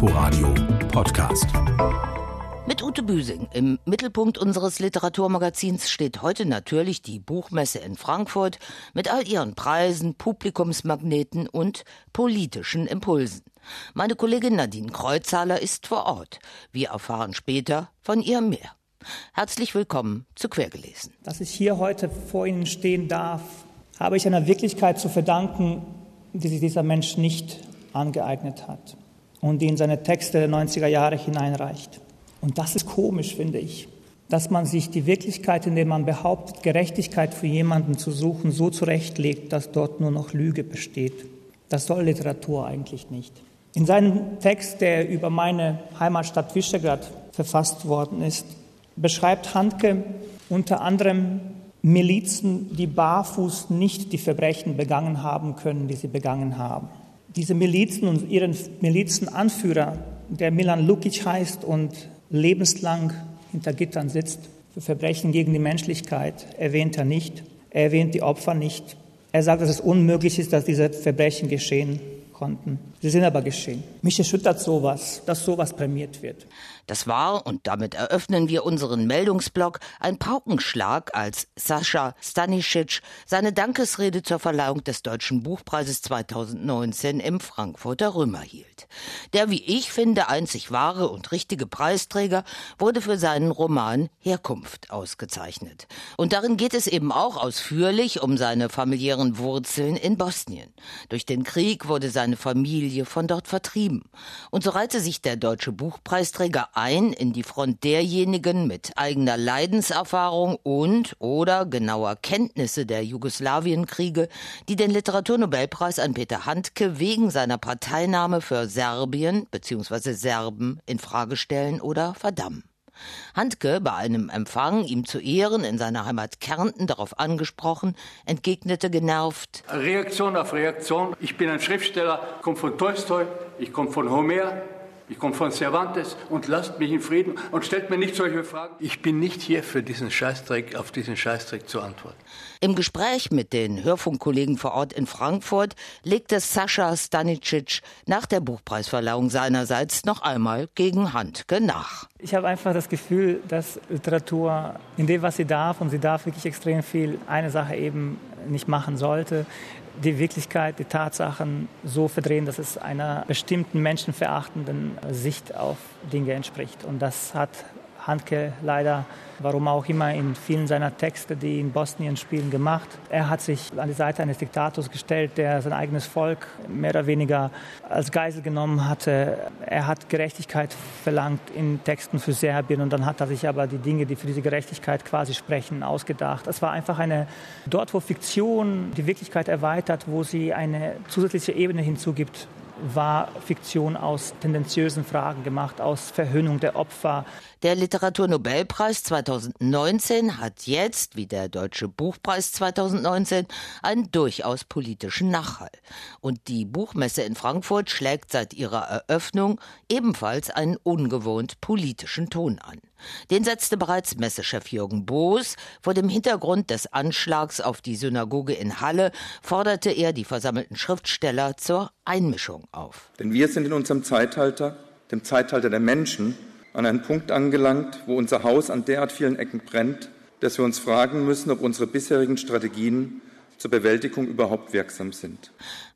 Inforadio Podcast. Mit Ute Büsing. Im Mittelpunkt unseres Literaturmagazins steht heute natürlich die Buchmesse in Frankfurt mit all ihren Preisen, Publikumsmagneten und politischen Impulsen. Meine Kollegin Nadine Kreuzhaler ist vor Ort. Wir erfahren später von ihr mehr. Herzlich willkommen zu Quergelesen. Dass ich hier heute vor Ihnen stehen darf, habe ich einer Wirklichkeit zu verdanken, die sich dieser Mensch nicht angeeignet hat und die in seine Texte der 90er Jahre hineinreicht. Und das ist komisch, finde ich, dass man sich die Wirklichkeit, in der man behauptet, Gerechtigkeit für jemanden zu suchen, so zurechtlegt, dass dort nur noch Lüge besteht. Das soll Literatur eigentlich nicht. In seinem Text, der über meine Heimatstadt Visegrad verfasst worden ist, beschreibt Handke unter anderem Milizen, die barfuß nicht die Verbrechen begangen haben können, die sie begangen haben diese Milizen und ihren Milizenanführer, der Milan Lukic heißt und lebenslang hinter Gittern sitzt, für Verbrechen gegen die Menschlichkeit, erwähnt er nicht. Er erwähnt die Opfer nicht. Er sagt, dass es unmöglich ist, dass diese Verbrechen geschehen konnten. Sie sind aber geschehen. Mich erschüttert sowas, dass sowas prämiert wird. Das war, und damit eröffnen wir unseren Meldungsblock, ein Paukenschlag, als Sascha Stanisic seine Dankesrede zur Verleihung des Deutschen Buchpreises 2019 im Frankfurter Römer hielt. Der, wie ich finde, einzig wahre und richtige Preisträger wurde für seinen Roman Herkunft ausgezeichnet. Und darin geht es eben auch ausführlich um seine familiären Wurzeln in Bosnien. Durch den Krieg wurde seine Familie von dort vertrieben. Und so reihte sich der deutsche Buchpreisträger ein in die Front derjenigen mit eigener Leidenserfahrung und oder genauer Kenntnisse der Jugoslawienkriege, die den Literaturnobelpreis an Peter Handke wegen seiner Parteinahme für Serbien bzw. Serben in Frage stellen oder verdammen. Handke, bei einem Empfang ihm zu Ehren in seiner Heimat Kärnten darauf angesprochen, entgegnete genervt Reaktion auf Reaktion. Ich bin ein Schriftsteller, komme von Tolstoi, ich komme von Homer, ich komme von Cervantes und lasst mich in Frieden und stellt mir nicht solche Fragen. Ich bin nicht hier für diesen Scheißdreck, auf diesen Scheißdreck zu antworten. Im Gespräch mit den Hörfunkkollegen vor Ort in Frankfurt legte Sascha Stanicic nach der Buchpreisverleihung seinerseits noch einmal gegen Handke nach. Ich habe einfach das Gefühl, dass Literatur in dem, was sie darf, und sie darf wirklich extrem viel, eine Sache eben nicht machen sollte, die Wirklichkeit, die Tatsachen so verdrehen, dass es einer bestimmten menschenverachtenden Sicht auf Dinge entspricht. Und das hat Handke leider, warum auch immer, in vielen seiner Texte, die in Bosnien spielen, gemacht. Er hat sich an die Seite eines Diktators gestellt, der sein eigenes Volk mehr oder weniger als Geisel genommen hatte. Er hat Gerechtigkeit verlangt in Texten für Serbien und dann hat er sich aber die Dinge, die für diese Gerechtigkeit quasi sprechen, ausgedacht. Es war einfach eine, dort wo Fiktion die Wirklichkeit erweitert, wo sie eine zusätzliche Ebene hinzugibt, war Fiktion aus tendenziösen Fragen gemacht, aus Verhöhnung der Opfer. Der Literaturnobelpreis 2019 hat jetzt, wie der Deutsche Buchpreis 2019, einen durchaus politischen Nachhall. Und die Buchmesse in Frankfurt schlägt seit ihrer Eröffnung ebenfalls einen ungewohnt politischen Ton an. Den setzte bereits Messechef Jürgen Boos. Vor dem Hintergrund des Anschlags auf die Synagoge in Halle forderte er die versammelten Schriftsteller zur Einmischung auf. Denn wir sind in unserem Zeitalter, dem Zeitalter der Menschen, an einen Punkt angelangt, wo unser Haus an derart vielen Ecken brennt, dass wir uns fragen müssen, ob unsere bisherigen Strategien zur Bewältigung überhaupt wirksam sind.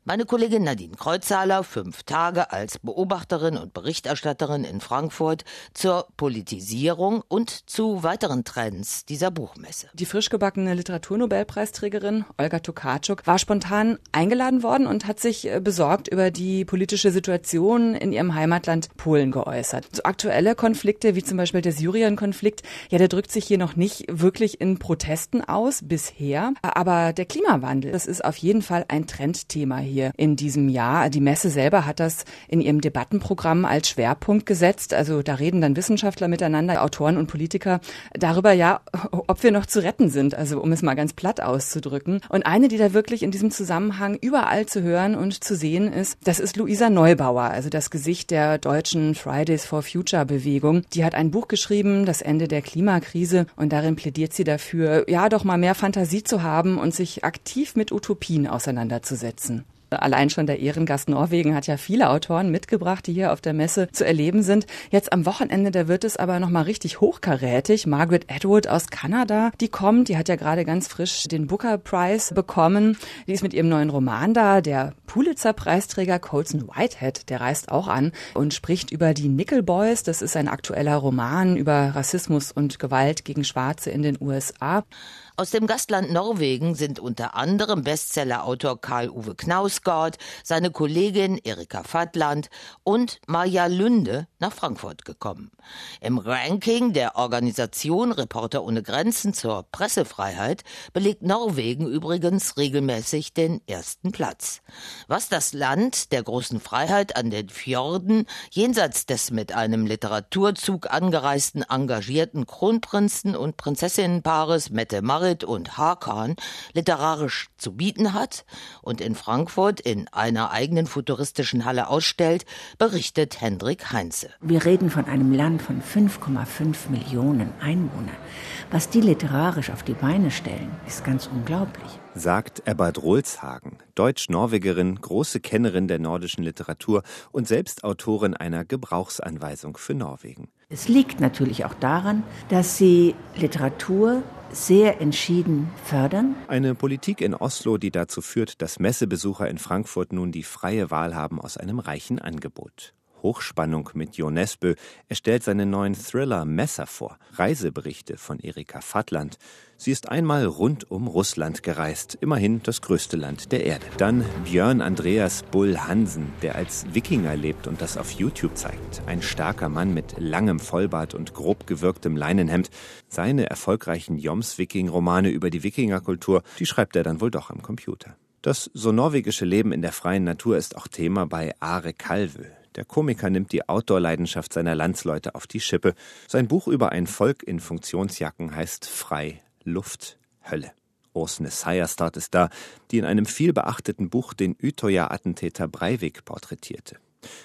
Meine Kollegin Nadine Kreuzhaler, fünf Tage als Beobachterin und Berichterstatterin in Frankfurt zur Politisierung und zu weiteren Trends dieser Buchmesse. Die frisch gebackene Literaturnobelpreisträgerin Olga Tokarczuk war spontan eingeladen worden und hat sich äh, besorgt über die politische Situation in ihrem Heimatland Polen geäußert. So aktuelle Konflikte wie zum Beispiel der Syrien-Konflikt, ja, der drückt sich hier noch nicht wirklich in Protesten aus bisher. Aber der Klimawandel, das ist auf jeden Fall ein Trendthema hier hier in diesem Jahr. Die Messe selber hat das in ihrem Debattenprogramm als Schwerpunkt gesetzt. Also da reden dann Wissenschaftler miteinander, Autoren und Politiker darüber, ja, ob wir noch zu retten sind. Also um es mal ganz platt auszudrücken. Und eine, die da wirklich in diesem Zusammenhang überall zu hören und zu sehen ist, das ist Luisa Neubauer, also das Gesicht der deutschen Fridays for Future Bewegung. Die hat ein Buch geschrieben, Das Ende der Klimakrise, und darin plädiert sie dafür, ja, doch mal mehr Fantasie zu haben und sich aktiv mit Utopien auseinanderzusetzen. Allein schon der Ehrengast Norwegen hat ja viele Autoren mitgebracht, die hier auf der Messe zu erleben sind. Jetzt am Wochenende, da wird es aber nochmal richtig hochkarätig. Margaret Atwood aus Kanada, die kommt, die hat ja gerade ganz frisch den Booker Prize bekommen. Die ist mit ihrem neuen Roman da. Der Pulitzer-Preisträger Colson Whitehead, der reist auch an und spricht über die Nickel Boys. Das ist ein aktueller Roman über Rassismus und Gewalt gegen Schwarze in den USA. Aus dem Gastland Norwegen sind unter anderem Bestsellerautor Karl-Uwe Knausgård, seine Kollegin Erika Fattland und Maja Lünde nach Frankfurt gekommen. Im Ranking der Organisation Reporter ohne Grenzen zur Pressefreiheit belegt Norwegen übrigens regelmäßig den ersten Platz. Was das Land der großen Freiheit an den Fjorden jenseits des mit einem Literaturzug angereisten engagierten Kronprinzen und Prinzessinnenpaares Mette Marit und Hakan literarisch zu bieten hat und in Frankfurt in einer eigenen futuristischen Halle ausstellt, berichtet Hendrik Heinze. Wir reden von einem Land von 5,5 Millionen Einwohnern. Was die literarisch auf die Beine stellen, ist ganz unglaublich. Sagt Ebbert Rolzhagen, Deutsch-Norwegerin, große Kennerin der nordischen Literatur und selbst Autorin einer Gebrauchsanweisung für Norwegen. Es liegt natürlich auch daran, dass sie Literatur sehr entschieden fördern. Eine Politik in Oslo, die dazu führt, dass Messebesucher in Frankfurt nun die freie Wahl haben aus einem reichen Angebot. Hochspannung mit Jo Nesbø. Er stellt seinen neuen Thriller Messer vor. Reiseberichte von Erika Fattland. Sie ist einmal rund um Russland gereist, immerhin das größte Land der Erde. Dann Björn Andreas Bull Hansen, der als Wikinger lebt und das auf YouTube zeigt. Ein starker Mann mit langem Vollbart und grob gewirktem Leinenhemd. Seine erfolgreichen Joms-Viking-Romane über die Wikingerkultur, die schreibt er dann wohl doch am Computer. Das so norwegische Leben in der freien Natur ist auch Thema bei Are Kalvö. Der Komiker nimmt die Outdoor-Leidenschaft seiner Landsleute auf die Schippe. Sein Buch über ein Volk in Funktionsjacken heißt Frei, Luft, Hölle. Ursne Seierstad ist da, die in einem vielbeachteten Buch den Utøya-Attentäter Breivik porträtierte.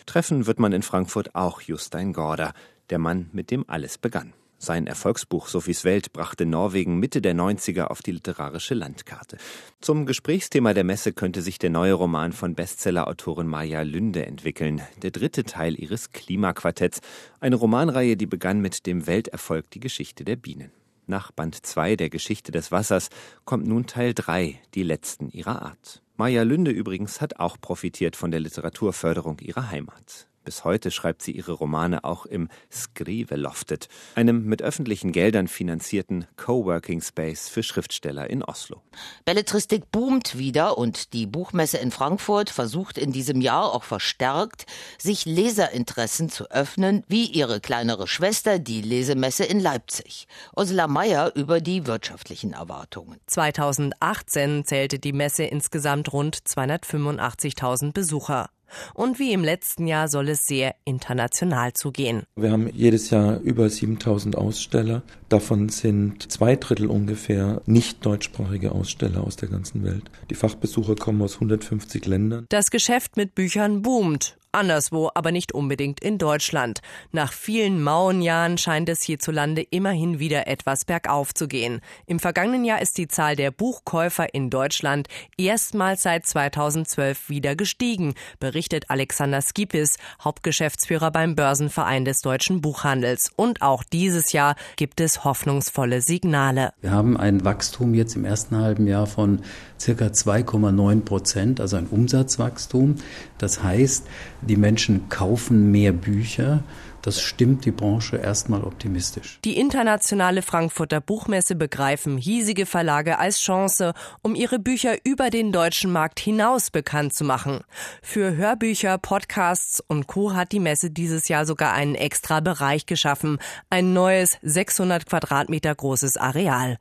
Treffen wird man in Frankfurt auch Justein Gorda, der Mann, mit dem alles begann. Sein Erfolgsbuch Sophies Welt brachte Norwegen Mitte der 90er auf die literarische Landkarte. Zum Gesprächsthema der Messe könnte sich der neue Roman von Bestsellerautorin Maja Lünde entwickeln, der dritte Teil ihres Klimaquartetts, eine Romanreihe, die begann mit dem Welterfolg Die Geschichte der Bienen. Nach Band 2 der Geschichte des Wassers kommt nun Teil 3, die letzten ihrer Art. Maja Lünde übrigens hat auch profitiert von der Literaturförderung ihrer Heimat. Bis heute schreibt sie ihre Romane auch im Skriveloftet, einem mit öffentlichen Geldern finanzierten Coworking Space für Schriftsteller in Oslo. Belletristik boomt wieder und die Buchmesse in Frankfurt versucht in diesem Jahr auch verstärkt, sich Leserinteressen zu öffnen, wie ihre kleinere Schwester, die Lesemesse in Leipzig. Ursula Mayer über die wirtschaftlichen Erwartungen. 2018 zählte die Messe insgesamt rund 285.000 Besucher. Und wie im letzten Jahr soll es sehr international zugehen. Wir haben jedes Jahr über 7000 Aussteller. Davon sind zwei Drittel ungefähr nicht deutschsprachige Aussteller aus der ganzen Welt. Die Fachbesucher kommen aus 150 Ländern. Das Geschäft mit Büchern boomt. Anderswo, aber nicht unbedingt in Deutschland. Nach vielen Mauenjahren scheint es hierzulande immerhin wieder etwas bergauf zu gehen. Im vergangenen Jahr ist die Zahl der Buchkäufer in Deutschland erstmals seit 2012 wieder gestiegen, berichtet Alexander Skipis, Hauptgeschäftsführer beim Börsenverein des deutschen Buchhandels. Und auch dieses Jahr gibt es hoffnungsvolle Signale. Wir haben ein Wachstum jetzt im ersten halben Jahr von circa 2,9 Prozent, also ein Umsatzwachstum. Das heißt, die Menschen kaufen mehr Bücher. Das stimmt die Branche erstmal optimistisch. Die internationale Frankfurter Buchmesse begreifen hiesige Verlage als Chance, um ihre Bücher über den deutschen Markt hinaus bekannt zu machen. Für Hörbücher, Podcasts und Co. hat die Messe dieses Jahr sogar einen extra Bereich geschaffen. Ein neues 600 Quadratmeter großes Areal.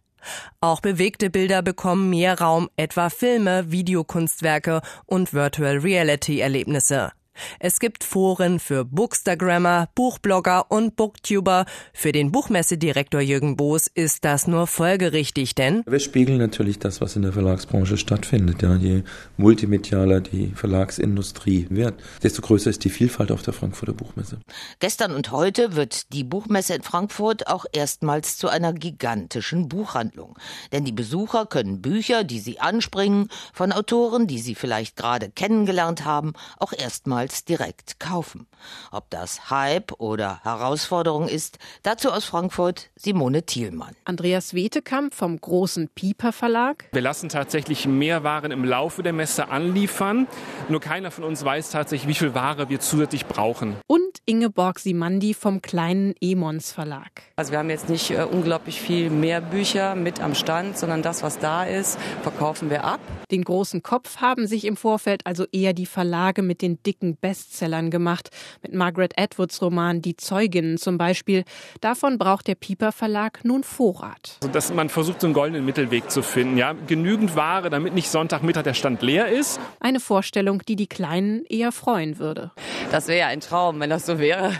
Auch bewegte Bilder bekommen mehr Raum, etwa Filme, Videokunstwerke und Virtual Reality Erlebnisse. Es gibt Foren für Bookstagrammer, Buchblogger und Booktuber. Für den Buchmessedirektor Jürgen Boos ist das nur folgerichtig, denn wir spiegeln natürlich das, was in der Verlagsbranche stattfindet. Ja, je multimedialer die Verlagsindustrie wird, desto größer ist die Vielfalt auf der Frankfurter Buchmesse. Gestern und heute wird die Buchmesse in Frankfurt auch erstmals zu einer gigantischen Buchhandlung. Denn die Besucher können Bücher, die sie anspringen, von Autoren, die sie vielleicht gerade kennengelernt haben, auch erstmals direkt kaufen. Ob das Hype oder Herausforderung ist, dazu aus Frankfurt Simone Thielmann. Andreas Wetekamp vom großen Pieper Verlag. Wir lassen tatsächlich mehr Waren im Laufe der Messe anliefern. Nur keiner von uns weiß tatsächlich, wie viel Ware wir zusätzlich brauchen. Und Ingeborg Simandi vom kleinen Emons Verlag. Also wir haben jetzt nicht äh, unglaublich viel mehr Bücher mit am Stand, sondern das, was da ist, verkaufen wir ab. Den großen Kopf haben sich im Vorfeld also eher die Verlage mit den dicken Bestsellern gemacht. Mit Margaret Atwoods Roman Die Zeuginnen zum Beispiel. Davon braucht der Pieper Verlag nun Vorrat. Also, dass man versucht, so einen goldenen Mittelweg zu finden. Ja? Genügend Ware, damit nicht Sonntagmittag der Stand leer ist. Eine Vorstellung, die die Kleinen eher freuen würde. Das wäre ja ein Traum, wenn das so wäre.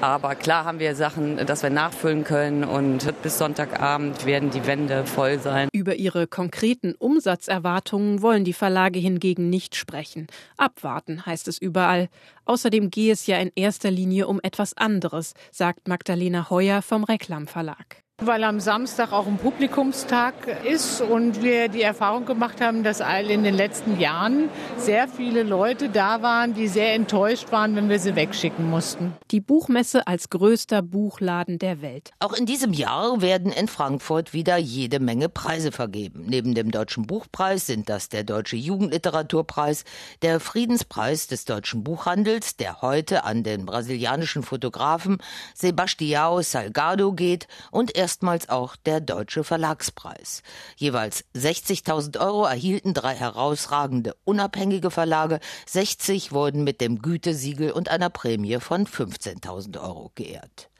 Aber klar haben wir Sachen, dass wir nachfüllen können und bis Sonntagabend werden die Wände voll sein. Über ihre konkreten Umsatzerwartungen wollen die Verlage hingegen nicht sprechen. Abwarten heißt es überall. Außerdem gehe es ja in erster Linie um etwas anderes, sagt Magdalena Heuer vom Reklam Verlag. Weil am Samstag auch ein Publikumstag ist und wir die Erfahrung gemacht haben, dass in den letzten Jahren sehr viele Leute da waren, die sehr enttäuscht waren, wenn wir sie wegschicken mussten. Die Buchmesse als größter Buchladen der Welt. Auch in diesem Jahr werden in Frankfurt wieder jede Menge Preise vergeben. Neben dem Deutschen Buchpreis sind das der Deutsche Jugendliteraturpreis, der Friedenspreis des deutschen Buchhandels, der heute an den brasilianischen Fotografen Sebastião Salgado geht und er erstmals auch der Deutsche Verlagspreis. Jeweils 60.000 Euro erhielten drei herausragende unabhängige Verlage, 60 wurden mit dem Gütesiegel und einer Prämie von 15.000 Euro geehrt.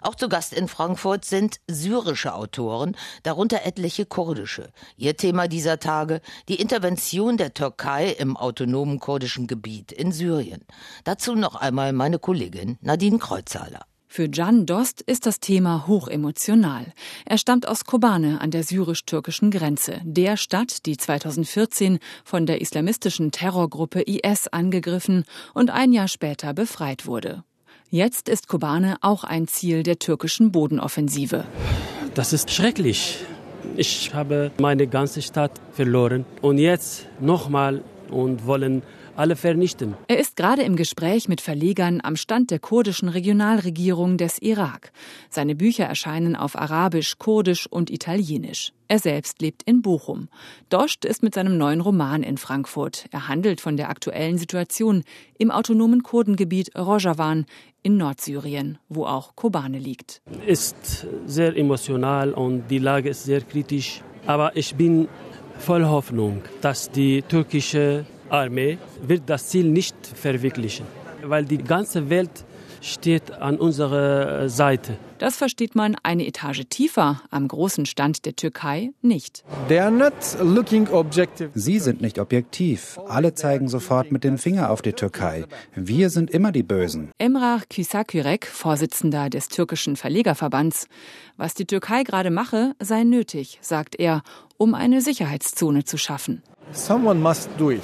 Auch zu Gast in Frankfurt sind syrische Autoren, darunter etliche kurdische. Ihr Thema dieser Tage die Intervention der Türkei im autonomen kurdischen Gebiet in Syrien. Dazu noch einmal meine Kollegin Nadine Kreuzhaler. Für Can Dost ist das Thema hochemotional. Er stammt aus Kobane an der syrisch-türkischen Grenze, der Stadt, die 2014 von der islamistischen Terrorgruppe IS angegriffen und ein Jahr später befreit wurde. Jetzt ist Kobane auch ein Ziel der türkischen Bodenoffensive. Das ist schrecklich. Ich habe meine ganze Stadt verloren und jetzt nochmal und wollen alle vernichten. Er ist gerade im Gespräch mit Verlegern am Stand der kurdischen Regionalregierung des Irak. Seine Bücher erscheinen auf Arabisch, Kurdisch und Italienisch. Er selbst lebt in Bochum. Dost ist mit seinem neuen Roman in Frankfurt. Er handelt von der aktuellen Situation im autonomen Kurdengebiet Rojavan in Nordsyrien, wo auch Kobane liegt. Ist sehr emotional und die Lage ist sehr kritisch. Aber ich bin voll Hoffnung, dass die türkische Armee wird das Ziel nicht verwirklichen, weil die ganze Welt steht an unserer Seite. Das versteht man eine Etage tiefer am großen Stand der Türkei nicht. Sie sind nicht objektiv. Alle zeigen sofort mit dem Finger auf die Türkei. Wir sind immer die Bösen. Emrah Küsakürek, Vorsitzender des türkischen Verlegerverbands. Was die Türkei gerade mache, sei nötig, sagt er, um eine Sicherheitszone zu schaffen. Someone must do it.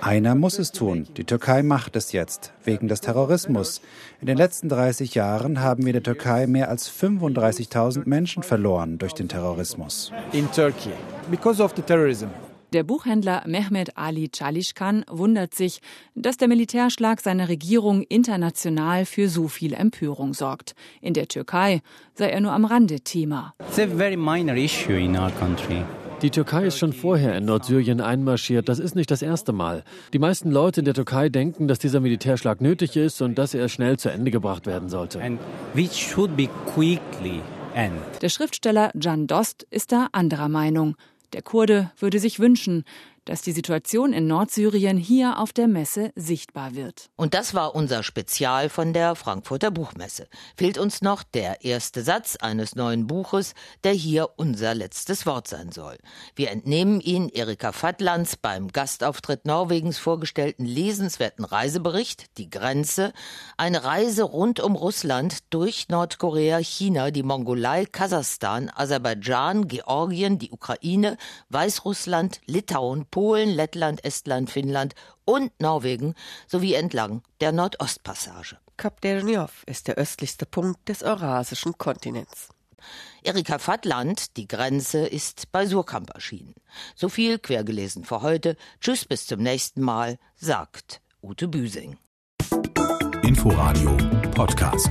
Einer muss es tun. Die Türkei macht es jetzt, wegen des Terrorismus. In den letzten 30 Jahren haben wir der Türkei mehr als 35.000 Menschen verloren durch den Terrorismus. In Turkey, because of the terrorism. Der Buchhändler Mehmet Ali Çalışkan wundert sich, dass der Militärschlag seiner Regierung international für so viel Empörung sorgt. In der Türkei sei er nur am Rande Thema. It's a very minor issue in our country. Die Türkei ist schon vorher in Nordsyrien einmarschiert. Das ist nicht das erste Mal. Die meisten Leute in der Türkei denken, dass dieser Militärschlag nötig ist und dass er schnell zu Ende gebracht werden sollte. Der Schriftsteller Can Dost ist da anderer Meinung. Der Kurde würde sich wünschen, dass die Situation in Nordsyrien hier auf der Messe sichtbar wird. Und das war unser Spezial von der Frankfurter Buchmesse. Fehlt uns noch der erste Satz eines neuen Buches, der hier unser letztes Wort sein soll. Wir entnehmen ihn Erika Fattlands beim Gastauftritt Norwegens vorgestellten lesenswerten Reisebericht Die Grenze, eine Reise rund um Russland durch Nordkorea, China, die Mongolei, Kasachstan, Aserbaidschan, Georgien, die Ukraine, Weißrussland, Litauen, Polen, Lettland, Estland, Finnland und Norwegen sowie entlang der Nordostpassage. Kap Derniov ist der östlichste Punkt des eurasischen Kontinents. Erika Fattland, Die Grenze, ist bei Surkamp erschienen. So viel quergelesen für heute. Tschüss, bis zum nächsten Mal, sagt Ute Büsing. Inforadio Podcast.